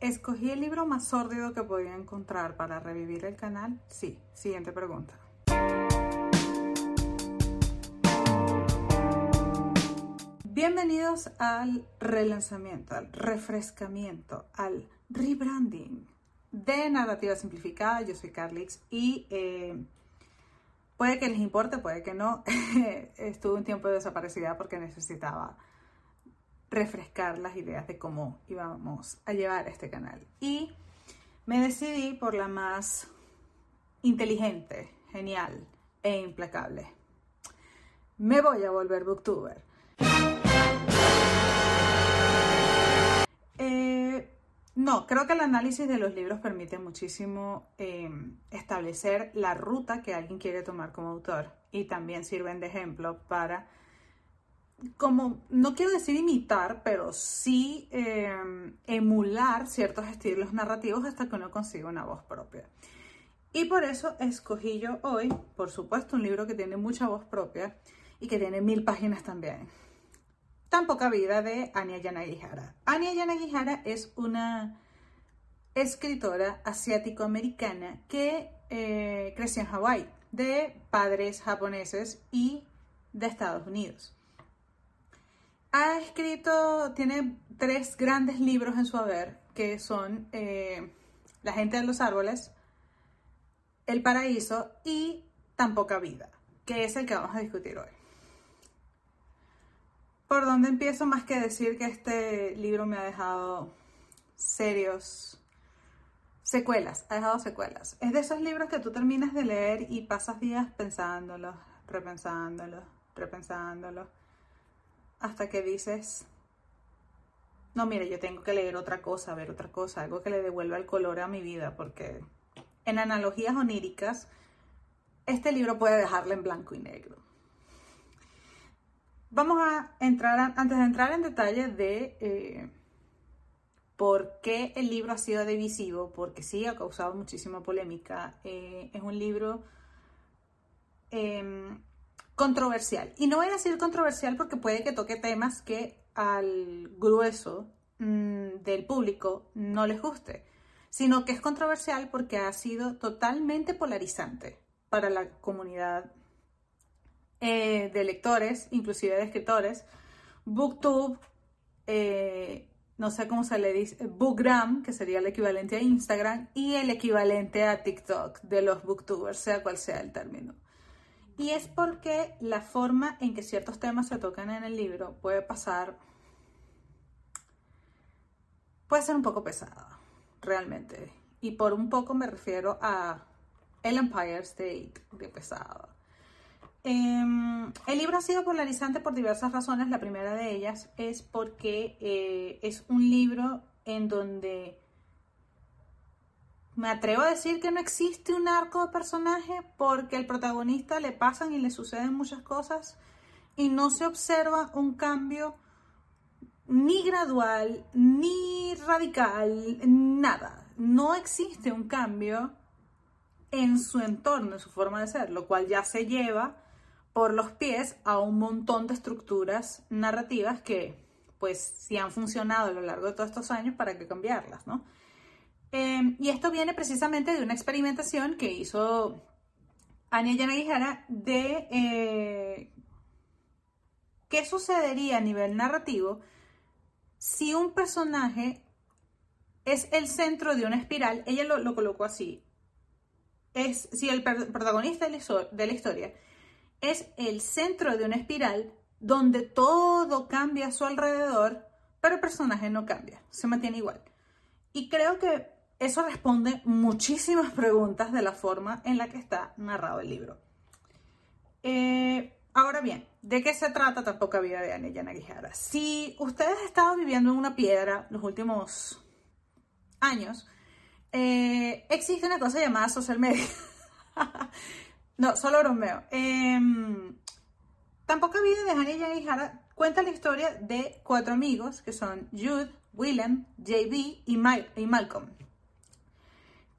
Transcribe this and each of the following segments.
¿escogí el libro más sórdido que podía encontrar para revivir el canal? Sí. Siguiente pregunta. Bienvenidos al relanzamiento, al refrescamiento, al rebranding de Narrativa Simplificada. Yo soy Carlix y eh, puede que les importe, puede que no. Estuve un tiempo desaparecida porque necesitaba refrescar las ideas de cómo íbamos a llevar este canal. Y me decidí por la más inteligente, genial e implacable. Me voy a volver booktuber. Eh, no, creo que el análisis de los libros permite muchísimo em, establecer la ruta que alguien quiere tomar como autor y también sirven de ejemplo para como, no quiero decir imitar, pero sí em, emular ciertos estilos narrativos hasta que uno consiga una voz propia. Y por eso escogí yo hoy, por supuesto, un libro que tiene mucha voz propia y que tiene mil páginas también. Tan poca vida de Anya Yanagihara. Anya Yanagihara es una escritora asiático-americana que eh, creció en Hawái, de padres japoneses y de Estados Unidos. Ha escrito, tiene tres grandes libros en su haber, que son eh, La gente de los árboles, El paraíso y Tan poca vida, que es el que vamos a discutir hoy. ¿Por dónde empiezo más que decir que este libro me ha dejado serios secuelas, ha dejado secuelas? Es de esos libros que tú terminas de leer y pasas días pensándolos, repensándolos, repensándolos hasta que dices, no, mire, yo tengo que leer otra cosa, ver otra cosa, algo que le devuelva el color a mi vida, porque en analogías oníricas, este libro puede dejarle en blanco y negro. Vamos a entrar, antes de entrar en detalle de eh, por qué el libro ha sido divisivo, porque sí ha causado muchísima polémica. Eh, es un libro em, controversial. Y no voy a decir controversial porque puede que toque temas que al grueso mm, del público no les guste, sino que es controversial porque ha sido totalmente polarizante para la comunidad eh, de lectores, inclusive de escritores. Booktube, eh, no sé cómo se le dice, Bookgram, que sería el equivalente a Instagram, y el equivalente a TikTok de los booktubers, sea cual sea el término. Y es porque la forma en que ciertos temas se tocan en el libro puede pasar, puede ser un poco pesado, realmente. Y por un poco me refiero a El Empire State de pesado. Em, el libro ha sido polarizante por diversas razones. La primera de ellas es porque eh, es un libro en donde me atrevo a decir que no existe un arco de personaje porque el protagonista le pasan y le suceden muchas cosas y no se observa un cambio ni gradual, ni radical, nada. No existe un cambio en su entorno, en su forma de ser, lo cual ya se lleva por los pies a un montón de estructuras narrativas que, pues, si han funcionado a lo largo de todos estos años, ¿para qué cambiarlas, no? Em, y esto viene precisamente de una experimentación que hizo Anya Yanagihara de eh, qué sucedería a nivel narrativo si un personaje es el centro de una espiral, ella lo, colocó así, es si el protagonista de la historia es el centro de una espiral donde todo cambia a su alrededor, pero el personaje no cambia, se mantiene igual. Y creo que eso responde muchísimas preguntas de la forma en la que está narrado el libro. Eh, ahora bien, ¿de qué se trata tan poca vida de Anya Yanagihara? Si ustedes han estado viviendo en una piedra los últimos años, eh, existe una cosa llamada social media. no, solo bromeo. Eh, tan poca vida de Anya Yanagihara cuenta la historia de cuatro amigos que son Jude, Willem, JB y Malcolm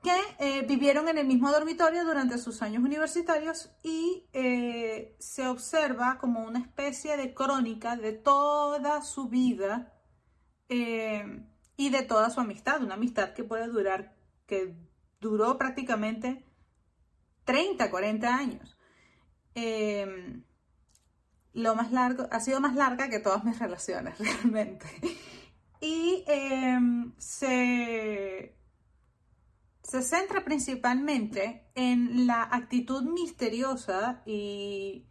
que eh, vivieron en el mismo dormitorio durante sus años universitarios y eh, se observa como una especie de crónica de toda su vida. Eh, y de toda su amistad, una amistad que puede durar, que duró prácticamente 30, 40 años. Lo más largo, ha sido más larga que todas mis relaciones, realmente. Y se, se centra principalmente en la actitud misteriosa y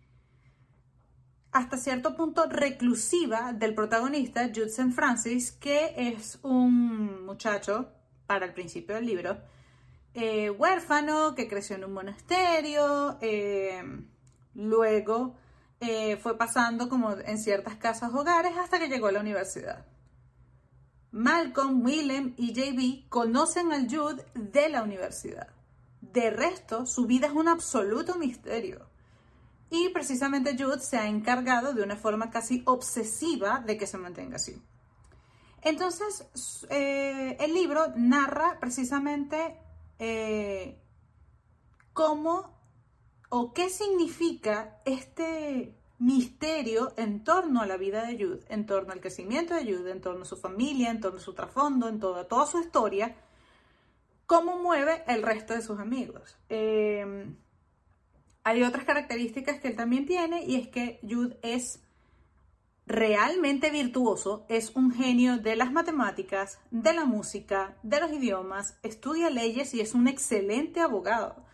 hasta cierto punto reclusiva del protagonista, Judson Francis, que es un muchacho, para el principio del libro, eh, huérfano, que creció en un monasterio, eh, luego eh, fue pasando como en ciertas casas hogares hasta que llegó a la universidad. Malcolm, Willem y JB conocen al Jude de la universidad. De resto, su vida es un absoluto misterio. Y precisamente Jude se ha encargado de una forma casi obsesiva de que se mantenga así. Entonces, eh, el libro narra precisamente eh, cómo o qué significa este misterio en torno a la vida de Jude, en torno al crecimiento de Jude, en torno a su familia, en torno a su trasfondo, en toda, toda su historia, cómo mueve el resto de sus amigos. Eh, hay otras características que él también tiene y es que Jude es realmente virtuoso, es un genio de las matemáticas, de la música, de los idiomas, estudia leyes y es un excelente abogado.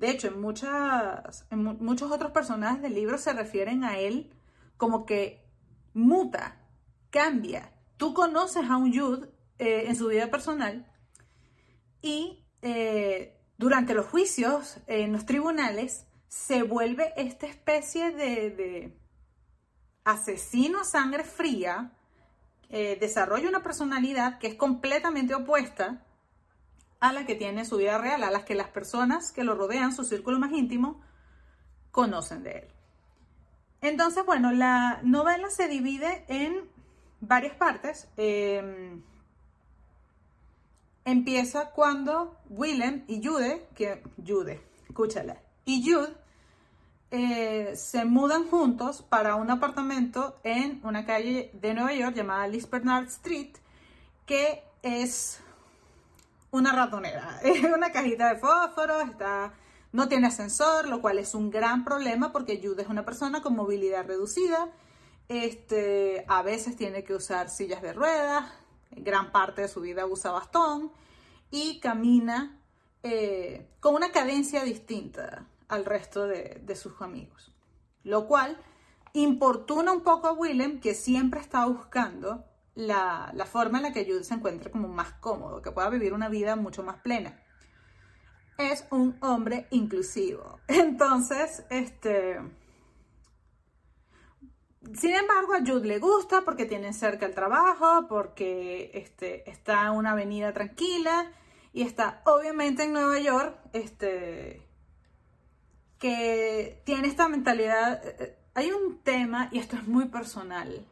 De hecho, en, muchas, en muchos otros personajes del libro se refieren a él como que muta, cambia. Tú conoces a un Jude eh, en su vida personal y eh, durante los juicios en los tribunales se vuelve esta especie de, asesino a sangre fría, eh, desarrolla una personalidad que es completamente opuesta a la que tiene su vida real, a las que las personas que lo rodean, su círculo más íntimo, conocen de él. Entonces, bueno, la novela se divide en varias partes. Em, empieza cuando Willem y Jude, que Jude, escúchala, y Jude eh, se mudan juntos para un apartamento en una calle de Nueva York llamada Liz Bernard Street, que es una ratonera. Es una cajita de fósforos, está, no tiene ascensor, lo cual es un gran problema porque Jude es una persona con movilidad reducida. Este, a veces tiene que usar sillas de ruedas, gran parte de su vida usa bastón y camina eh, con una cadencia distinta al resto de, sus amigos. Lo cual importuna un poco a Willem, que siempre está buscando la, forma en la que Jude se encuentre como más cómodo, que pueda vivir una vida mucho más plena. Es un hombre inclusivo. Entonces, este... Sin embargo, a Jude le gusta porque tiene cerca el trabajo, porque este, está en una avenida tranquila y está obviamente en Nueva York, este, que tiene esta mentalidad. Eh, eh, hay un tema, y esto es muy personal.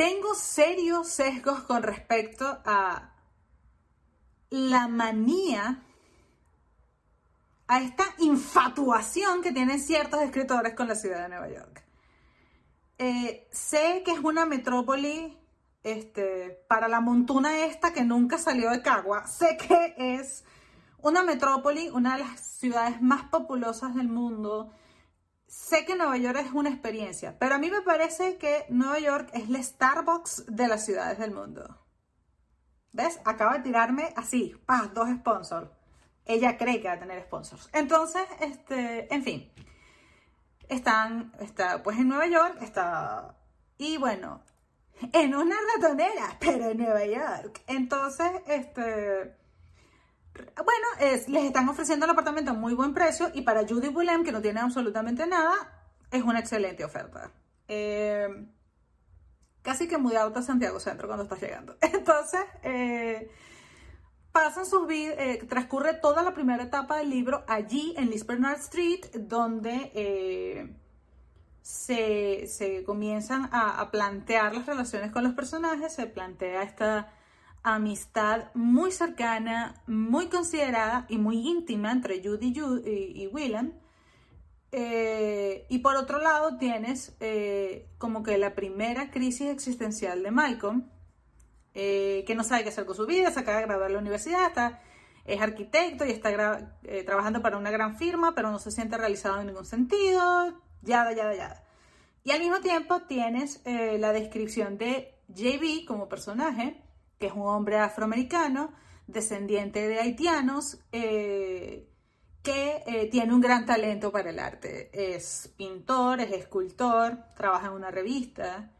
Tengo serios sesgos con respecto a la manía, a esta infatuación que tienen ciertos escritores con la ciudad de Nueva York. Eh, sé que es una metrópoli este, para la montuna esta que nunca salió de Cagua. Sé que es una metrópoli, una de las ciudades más populosas del mundo. Sé que Nueva York es una experiencia, pero a mí me parece que Nueva York es la Starbucks de las ciudades del mundo. ¿Ves? Acaba de tirarme así, ¡pah! Dos sponsors. Ella cree que va a tener sponsors. Entonces, este, en fin. Están, está, pues en Nueva York, está, y bueno, en una ratonera, pero en Nueva York. Entonces, este, bueno, es, les están ofreciendo el apartamento a muy buen precio y para Judy Willem, que no tiene absolutamente nada, es una excelente oferta. Eh, casi que muy auto a Santiago Centro cuando estás llegando. Entonces, eh, pasan sus eh, transcurre toda la primera etapa del libro allí en Liz Bernard Street, donde se, se, comienzan a plantear las relaciones con los personajes, se plantea esta amistad muy cercana, muy considerada y muy íntima entre Judy y, Willem. Eh, y por otro lado tienes eh, como que la primera crisis existencial de Malcolm, eh, que no sabe qué hacer con su vida, se acaba de graduar de la universidad, está, es arquitecto y está trabajando para una gran firma, pero no se siente realizado en ningún sentido, yada, yada, yada. Y al mismo tiempo tienes la descripción de JB como personaje, que es un hombre afroamericano, descendiente de haitianos, que tiene un gran talento para el arte. Es pintor, es escultor, trabaja en una revista,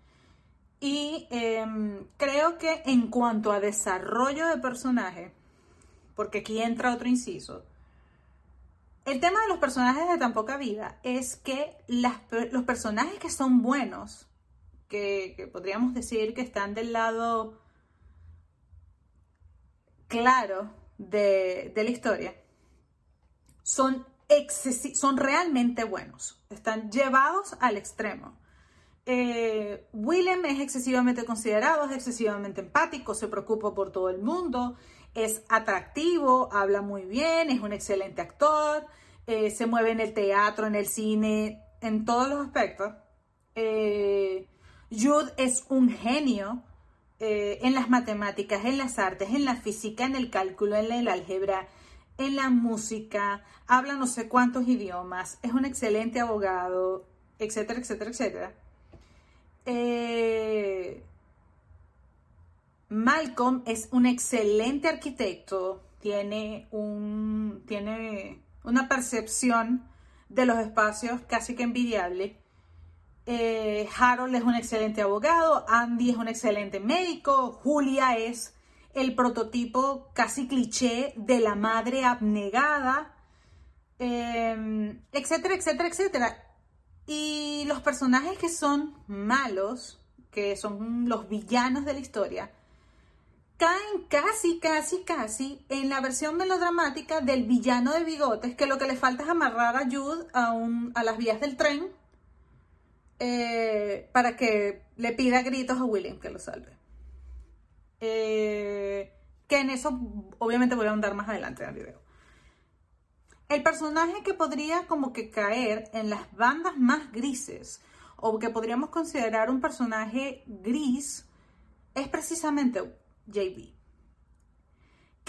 y em, creo que en cuanto a desarrollo de personaje, porque aquí entra otro inciso, el tema de los personajes de tan poca vida es que los personajes que son buenos, que, podríamos decir que están del lado claro de, la historia, son, son realmente buenos, están llevados al extremo. Eh, Willem es excesivamente considerado, es excesivamente empático, se preocupa por todo el mundo, es atractivo, habla muy bien, es un excelente actor, eh, se mueve en el teatro, en el cine, en todos los aspectos. Eh, Jude es un genio en las matemáticas, en las artes, en la física, en el cálculo, en el álgebra, en la música, habla no sé cuántos idiomas, es un excelente abogado, etcétera, etcétera, etcétera. Eh, Malcolm es un excelente arquitecto, tiene, un, tiene una percepción de los espacios casi que envidiable. Eh, Harold es un excelente abogado, Andy es un excelente médico, Julia es el prototipo casi cliché de la madre abnegada, eh, etcétera, etcétera, etcétera. Y los personajes que son malos, que son los villanos de la historia, caen casi, casi, casi en la versión melodramática del villano de bigotes, que lo que le falta es amarrar a Jude a, a las vías del tren eh, para que le pida gritos a William que lo salve. Eh, que en eso obviamente voy a andar más adelante en el video. El personaje que podría como que caer en las bandas más grises o que podríamos considerar un personaje gris es precisamente JB.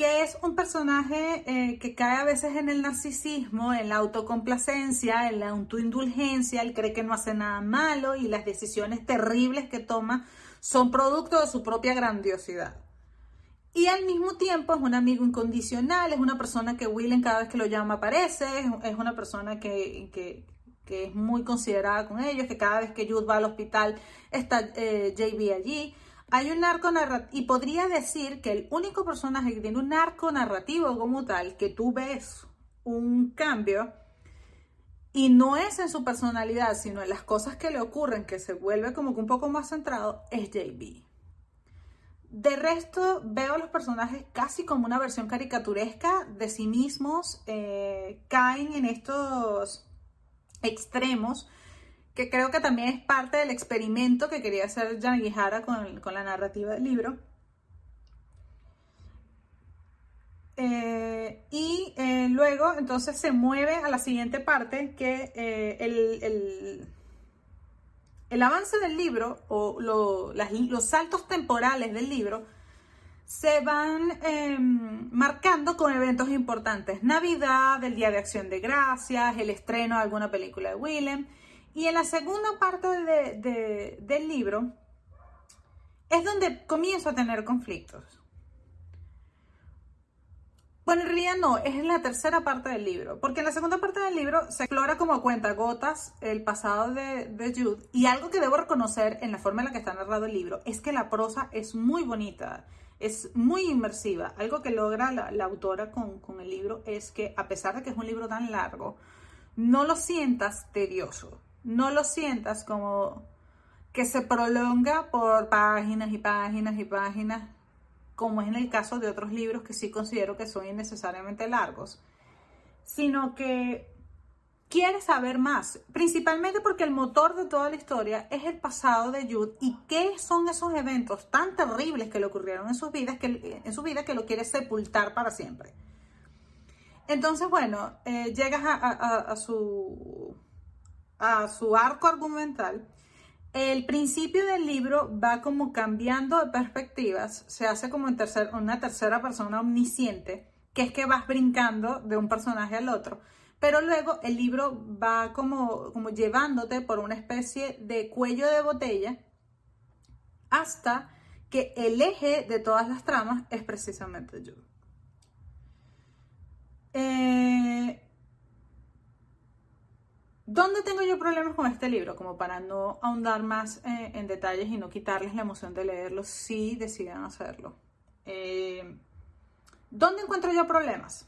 Que es un personaje eh, que cae a veces en el narcisismo, en la autocomplacencia, en la autoindulgencia, él cree que no hace nada malo y las decisiones terribles que toma son producto de su propia grandiosidad. Y al mismo tiempo es un amigo incondicional, es una persona que Willen cada vez que lo llama aparece, es, una persona que, es muy considerada con ellos, que cada vez que Jude va al hospital está eh, JB allí. Hay un arco narrativo, y podría decir que el único personaje que tiene un arco narrativo como tal, que tú ves un cambio, y no es en su personalidad, sino en las cosas que le ocurren, que se vuelve como que un poco más centrado, es JB. De resto, veo a los personajes casi como una versión caricaturesca de sí mismos. Eh, caen en estos extremos creo que también es parte del experimento que quería hacer Jan con, con la narrativa del libro. Eh, y eh, luego entonces se mueve a la siguiente parte que el el avance del libro o los saltos temporales del libro se van em, marcando con eventos importantes. Navidad, el Día de Acción de Gracias, el estreno de alguna película de Willem. Y en la segunda parte del libro es donde comienzo a tener conflictos. Bueno, en realidad no, es en la tercera parte del libro, porque en la segunda parte del libro se explora como cuenta gotas el pasado de, de, Jude y algo que debo reconocer en la forma en la que está narrado el libro es que la prosa es muy bonita, es muy inmersiva. Algo que logra la, autora con, con el libro es que a pesar de que es un libro tan largo, no lo sientas tedioso, no lo sientas como que se prolonga por páginas y páginas y páginas como es en el caso de otros libros que sí considero que son innecesariamente largos, sino que quiere saber más, principalmente porque el motor de toda la historia es el pasado de Jude y qué son esos eventos tan terribles que le ocurrieron en, sus vidas, que, en su vida que lo quiere sepultar para siempre. Entonces, bueno, eh, llegas a, su, a su arco argumental el principio del libro va como cambiando de perspectivas, se hace como en una tercera persona omnisciente, que es que vas brincando de un personaje al otro. Pero luego el libro va como, como llevándote por una especie de cuello de botella hasta que el eje de todas las tramas es precisamente Jude. Eh, ¿Dónde tengo yo problemas con este libro? Como para no ahondar más eh, en detalles y no quitarles la emoción de leerlo si deciden hacerlo. Eh, ¿Dónde encuentro yo problemas?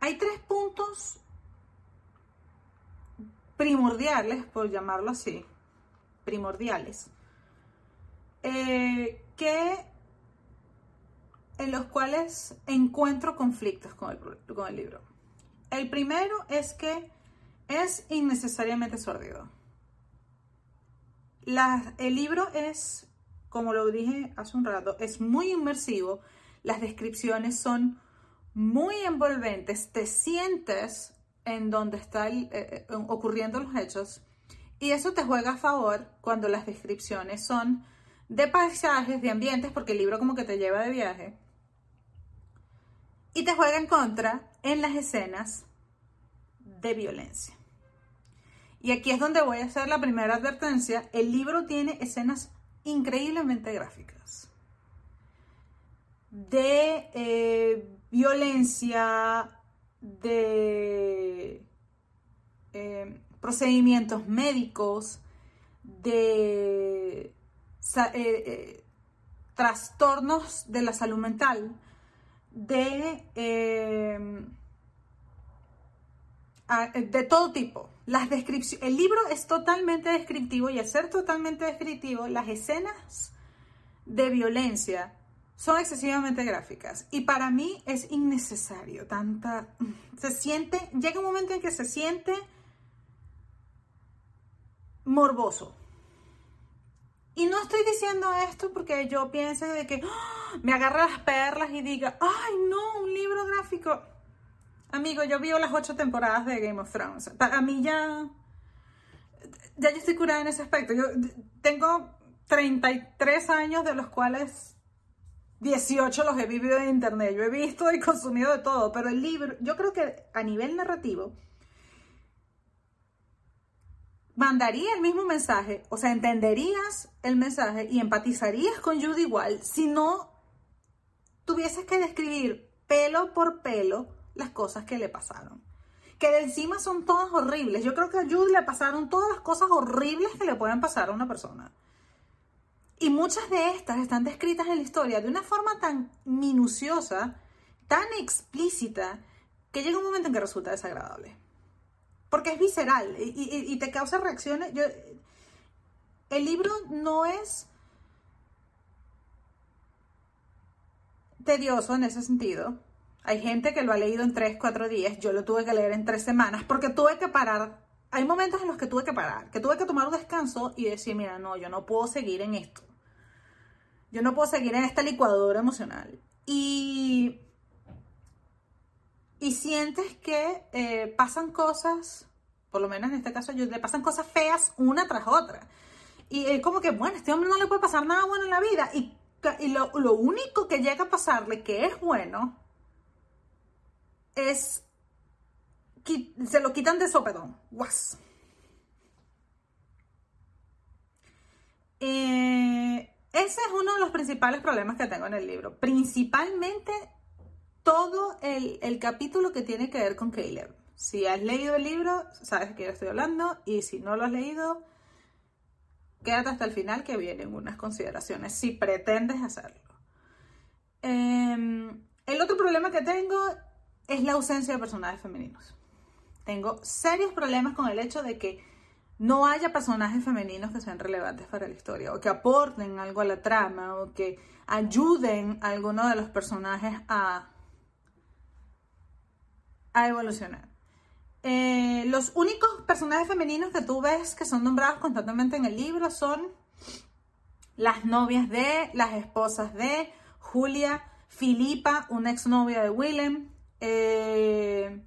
Hay tres puntos primordiales, por llamarlo así, primordiales, eh, que en los cuales encuentro conflictos con el, con el libro. El primero es que es innecesariamente sordido. el libro es, como lo dije hace un rato, es muy inmersivo, las descripciones son muy envolventes, te sientes en donde están eh, eh, ocurriendo los hechos y eso te juega a favor cuando las descripciones son de paisajes, de ambientes, porque el libro como que te lleva de viaje. Y te juega en contra en las escenas de violencia. Y aquí es donde voy a hacer la primera advertencia. El libro tiene escenas increíblemente gráficas de eh, violencia, de eh, procedimientos médicos, de eh, trastornos de la salud mental, de de todo tipo. Las el libro es totalmente descriptivo y al ser totalmente descriptivo, las escenas de violencia son excesivamente gráficas y para mí es innecesario tanta se siente llega un momento en que se siente morboso y no estoy diciendo esto porque yo piense de que ¡ah! me agarre las perlas y diga ay no un libro gráfico Amigo, yo vivo las ocho temporadas de Game of Thrones. Para mí ya. Ya yo estoy curada en ese aspecto. Yo tengo 33 años, de los cuales 18 los he vivido en internet. Yo he visto y consumido de todo, pero el libro, yo creo que a nivel narrativo, mandaría el mismo mensaje, o sea, entenderías el mensaje y empatizarías con Judy igual si no tuvieses que describir pelo por pelo las cosas que le pasaron. Que de encima son todas horribles. Yo creo que a Jude le pasaron todas las cosas horribles que le pueden pasar a una persona. Y muchas de estas están descritas en la historia de una forma tan minuciosa, tan explícita, que llega un momento en que resulta desagradable. Porque es visceral y, te causa reacciones. el libro no es tedioso en ese sentido. Hay gente que lo ha leído en 3, 4 días, yo lo tuve que leer en 3 semanas porque tuve que parar. Hay momentos en los que tuve que parar, que tuve que tomar un descanso y decir, mira, no, yo no puedo seguir en esto. Yo no puedo seguir en esta licuadora emocional. Y, y sientes que eh, pasan cosas, por lo menos en este caso, yo, le pasan cosas feas una tras otra. Y es como que, bueno, a este hombre no le puede pasar nada bueno en la vida. Y, y lo, lo único que llega a pasarle que es bueno es, se lo quitan de sopedón, guas. Eh, ese es uno de los principales problemas que tengo en el libro. Principalmente todo el, el, capítulo que tiene que ver con Caleb. Si has leído el libro, sabes de qué estoy hablando. Y si no lo has leído, quédate hasta el final que vienen unas consideraciones si pretendes hacerlo. Em, el otro problema que tengo es la ausencia de personajes femeninos. Tengo serios problemas con el hecho de que no haya personajes femeninos que sean relevantes para la historia o que aporten algo a la trama o que ayuden a alguno de los personajes a, a evolucionar. Eh, los únicos personajes femeninos que tú ves que son nombrados constantemente en el libro son las novias de, las esposas de Julia, Filipa, una exnovia de Willem, eh,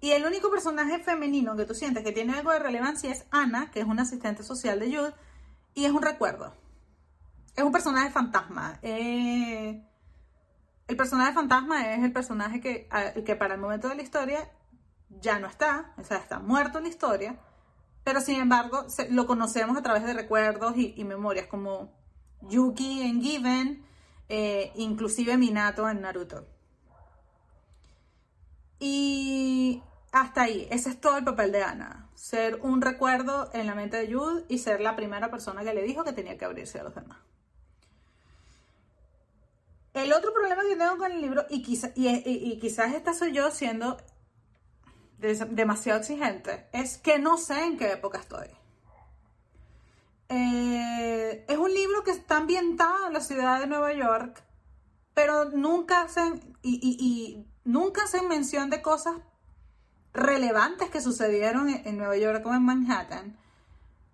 Y el único personaje femenino que tú sientes que tiene algo de relevancia es Ana, que es una asistente social de Jude, y es un recuerdo. Es un personaje fantasma. Eh, el personaje fantasma es el personaje que, que para el momento de la historia ya no está, o sea, está muerto en la historia, pero sin embargo lo conocemos a través de recuerdos y, memorias como Yuki en Given, eh, inclusive Minato en Naruto. Y hasta ahí, ese es todo el papel de Ana. Ser un recuerdo en la mente de Jude y ser la primera persona que le dijo que tenía que abrirse a los demás. El otro problema que tengo con el libro, y, y, quizás esta soy yo siendo demasiado exigente, es que no sé en qué época estoy. Eh, es un libro que está ambientado en la ciudad de Nueva York, pero nunca hacen, y, nunca hacen mención de cosas relevantes que sucedieron en, Nueva York o en Manhattan,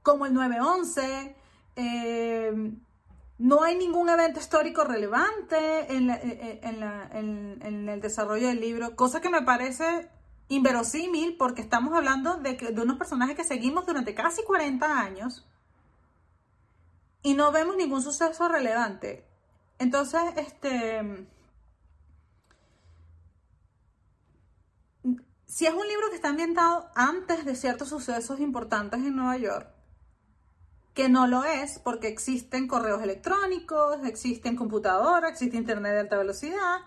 como el 9-11, eh, no hay ningún evento histórico relevante en, eh, eh, el desarrollo del libro, cosa que me parece inverosímil porque estamos hablando de, de unos personajes que seguimos durante casi 40 años y no vemos ningún suceso relevante. Entonces, este... Si es un libro que está ambientado antes de ciertos sucesos importantes en Nueva York, que no lo es porque existen correos electrónicos, existen computadoras, existe internet de alta velocidad.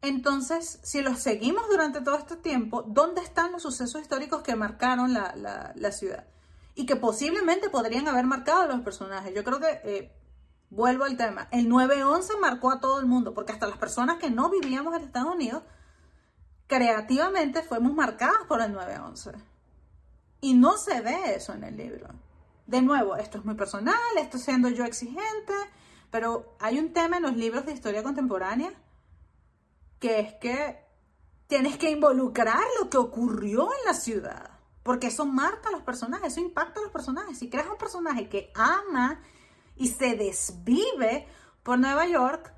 Entonces, si los seguimos durante todo este tiempo, ¿dónde están los sucesos históricos que marcaron la, ciudad? Y que posiblemente podrían haber marcado a los personajes. Yo creo que, eh, vuelvo al tema, el 9-11 marcó a todo el mundo, porque hasta las personas que no vivíamos en Estados Unidos, creativamente fuimos marcadas por el 9-11. Y no se ve eso en el libro. De nuevo, esto es muy personal, esto siendo yo exigente, pero hay un tema en los libros de historia contemporánea que es que tienes que involucrar lo que ocurrió en la ciudad, porque eso marca a los personajes, eso impacta a los personajes. Si creas un personaje que ama y se desvive por Nueva York,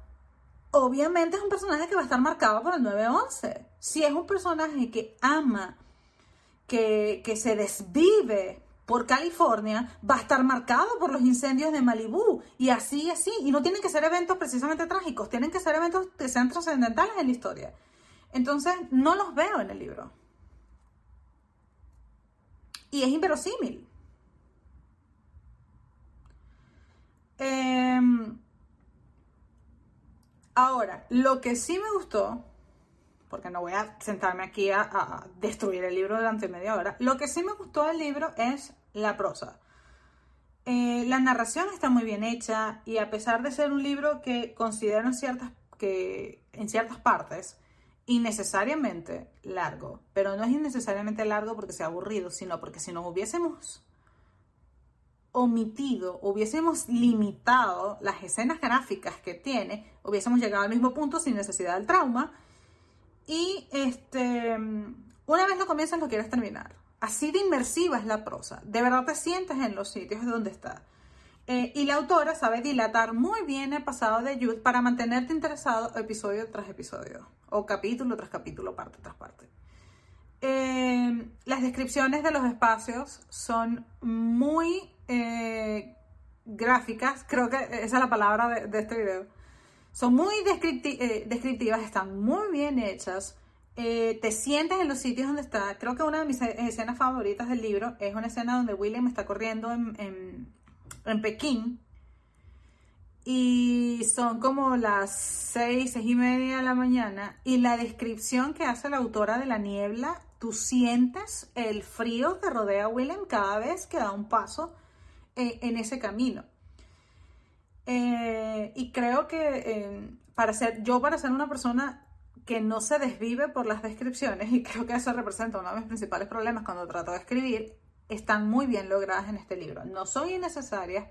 obviamente es un personaje que va a estar marcado por el 911. Si es un personaje que ama, que, que se desvive por California va a estar marcado por los incendios de Malibú y así, así. Y no tienen que ser eventos precisamente trágicos, tienen que ser eventos que sean trascendentales en la historia. Entonces, no los veo en el libro. Y es inverosímil. Em, ahora, lo que sí me gustó porque no voy a sentarme aquí a, destruir el libro durante media hora. Lo que sí me gustó del libro es la prosa. Eh, la narración está muy bien hecha y a pesar de ser un libro que considero en ciertas, que, en ciertas partes innecesariamente largo, pero no es innecesariamente largo porque sea aburrido, sino porque si nos hubiésemos omitido, hubiésemos limitado las escenas gráficas que tiene, hubiésemos llegado al mismo punto sin necesidad del trauma y este, una vez lo comienzas, lo quieres terminar. Así de inmersiva es la prosa. De verdad te sientes en los sitios donde está. Eh, y la autora sabe dilatar muy bien el pasado de Jude para mantenerte interesado episodio tras episodio, o capítulo tras capítulo, parte tras parte. Eh, las descripciones de los espacios son muy eh, gráficas, creo que esa es la palabra de, de este video son muy eh, descriptivas, están muy bien hechas. Eh, te sientes en los sitios donde está. Creo que una de mis escenas favoritas del libro es una escena donde William está corriendo en, en, Pekín. Y son como las seis, seis y media de la mañana. Y la descripción que hace la autora de la niebla, tú sientes el frío que rodea a William cada vez que da un paso eh, en ese camino. Eh, y creo que eh, para ser, yo para ser una persona que no se desvive por las descripciones, y creo que eso representa uno de mis principales problemas cuando trato de escribir, están muy bien logradas en este libro. No son innecesarias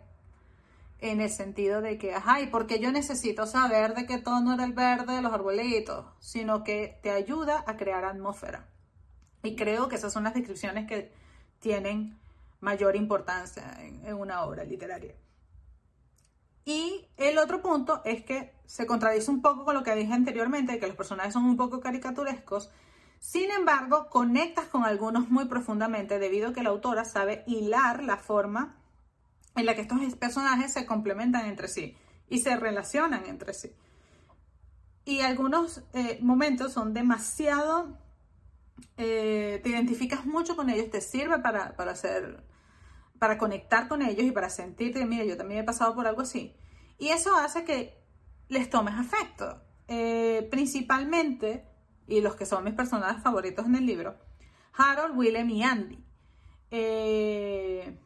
en el sentido de que, ajá, ¿y porque yo necesito saber de qué tono era el verde de los arbolitos? Sino que te ayuda a crear atmósfera. Y creo que esas son las descripciones que tienen mayor importancia en una obra literaria. Y el otro punto es que se contradice un poco con lo que dije anteriormente, que los personajes son un poco caricaturescos. Sin embargo, conectas con algunos muy profundamente debido a que la autora sabe hilar la forma en la que estos personajes se complementan entre sí y se relacionan entre sí. Y algunos eh, momentos son demasiado, eh, te identificas mucho con ellos, te sirve para, para hacer, para conectar con ellos y para sentirte, mira, yo también he pasado por algo así. Y eso hace que les tomes afecto. Eh, principalmente, y los que son mis personajes favoritos en el libro, Harold, Willem y Andy. Eh,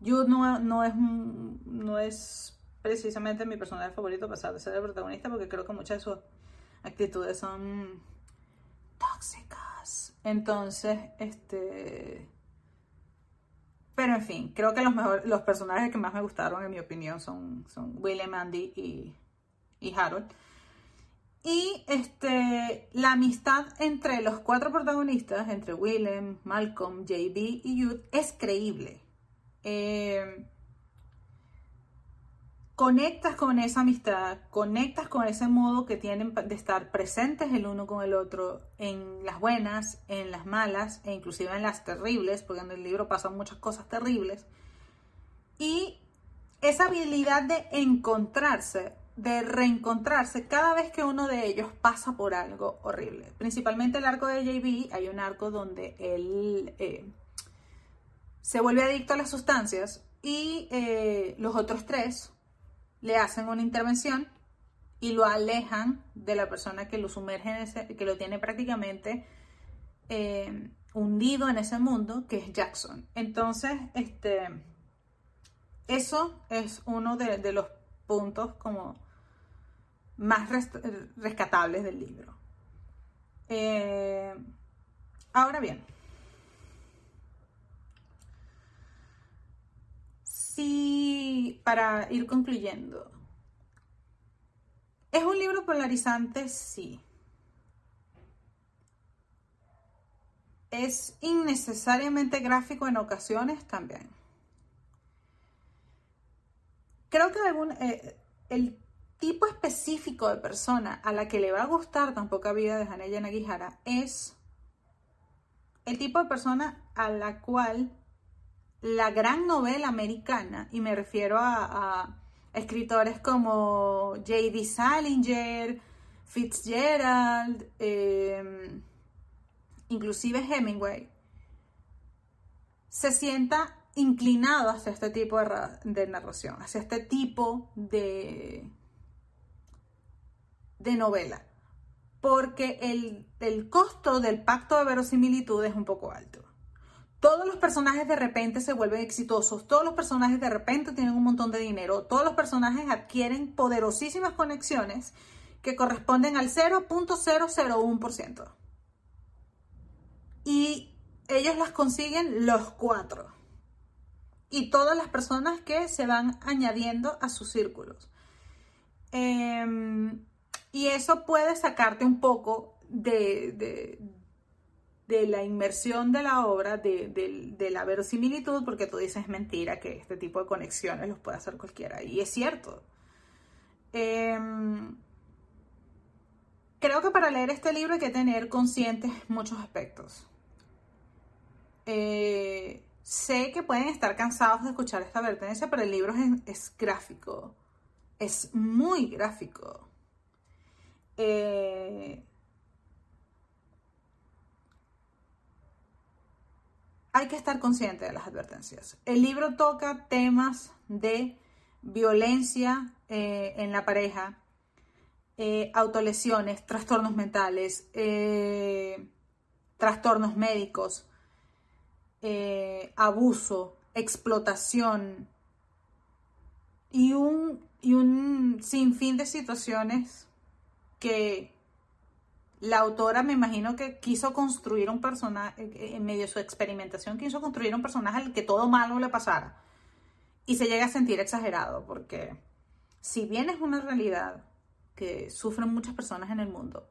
no, no, es, no es precisamente mi personaje favorito a de ser el protagonista porque creo que muchas de sus actitudes son tóxicas. Entonces, este... Pero en fin, creo que los, mejor, los personajes que más me gustaron, en mi opinión, son, son William, Andy y, y Harold. Y este, la amistad entre los cuatro protagonistas, entre Willem, Malcolm, JB y Youth, es creíble. Eh, conectas con esa amistad, conectas con ese modo que tienen de estar presentes el uno con el otro en las buenas, en las malas e inclusive en las terribles, porque en el libro pasan muchas cosas terribles. Y esa habilidad de encontrarse, de reencontrarse cada vez que uno de ellos pasa por algo horrible. Principalmente el arco de JB, hay un arco donde él eh, se vuelve adicto a las sustancias y eh, los otros tres le hacen una intervención y lo alejan de la persona que lo sumerge en ese, que lo tiene prácticamente eh, hundido en ese mundo, que es Jackson. Entonces, este, eso es uno de, los puntos como más rescatables del libro. Eh, ahora bien, para ir concluyendo, ¿es un libro polarizante? Sí. ¿Es innecesariamente gráfico en ocasiones? También. Creo que eh, el tipo específico de persona a la que le va a gustar tan poca vida de Hanaya Nagihara es el tipo de persona a la cual la gran novela americana, y me refiero a, escritores como J.D. Salinger, Fitzgerald, em, inclusive Hemingway, se sienta inclinado hacia este tipo de, narración, hacia este tipo de, de novela, porque el, el costo del pacto de verosimilitud es un poco alto todos los personajes de repente se vuelven exitosos, todos los personajes de repente tienen un montón de dinero, todos los personajes adquieren poderosísimas conexiones que corresponden al 0.001%. Y ellos las consiguen los cuatro. Y todas las personas que se van añadiendo a sus círculos. Em, y eso puede sacarte un poco de, de la inmersión de la obra, de, la verosimilitud, porque tú dices mentira que este tipo de conexiones los puede hacer cualquiera. Y es cierto. Em, creo que para leer este libro hay que tener conscientes muchos aspectos. Eh, sé que pueden estar cansados de escuchar esta advertencia, pero el libro es, es gráfico. Es muy gráfico. Eh, hay que estar consciente de las advertencias. El libro toca temas de violencia eh, en la pareja, eh, autolesiones, trastornos mentales, eh, trastornos médicos, abuso, explotación y un, y un sinfín de situaciones que la autora me imagino que quiso construir un personaje, eh, en medio de su experimentación, quiso construir un personaje al que todo malo le pasara. Y se llega a sentir exagerado, porque si bien es una realidad que sufren muchas personas en el mundo,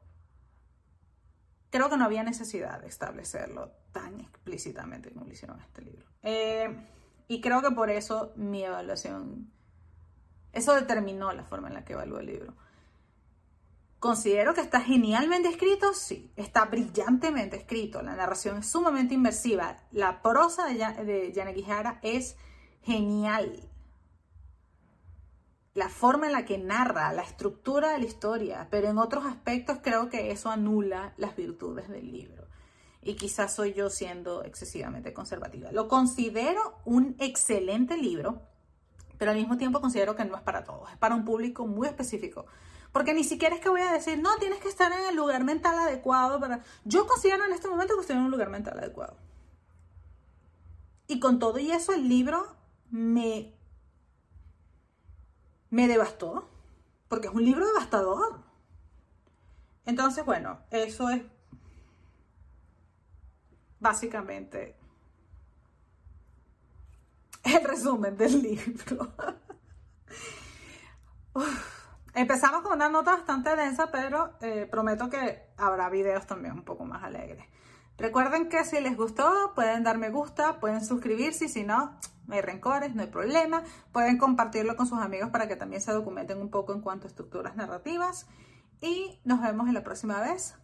creo que no había necesidad de establecerlo tan explícitamente como lo hicieron en este libro. Eh, y creo que por eso mi evaluación, eso determinó la forma en la que evaluó el libro. Considero que está genialmente escrito, sí, está brillantemente escrito, la narración es sumamente inmersiva, la prosa de, Ya- de Yanagihara es genial. La forma en la que narra, la estructura de la historia, pero en otros aspectos creo que eso anula las virtudes del libro. Y quizás soy yo siendo excesivamente conservativa. Lo considero un excelente libro, pero al mismo tiempo considero que no es para todos, es para un público muy específico. Porque ni siquiera es que voy a decir, no, tienes que estar en el lugar mental adecuado para... Yo considero en este momento que estoy en un lugar mental adecuado. Y con todo y eso, el libro me... me devastó. Porque es un libro devastador. Entonces, bueno, eso es básicamente el resumen del libro. Uf. Empezamos con una nota bastante densa, pero eh, prometo que habrá videos también un poco más alegres. Recuerden que si les gustó, pueden dar me gusta, pueden suscribirse y si no, no hay rencores, no hay problema. Pueden compartirlo con sus amigos para que también se documenten un poco en cuanto a estructuras narrativas. Y nos vemos en la próxima vez.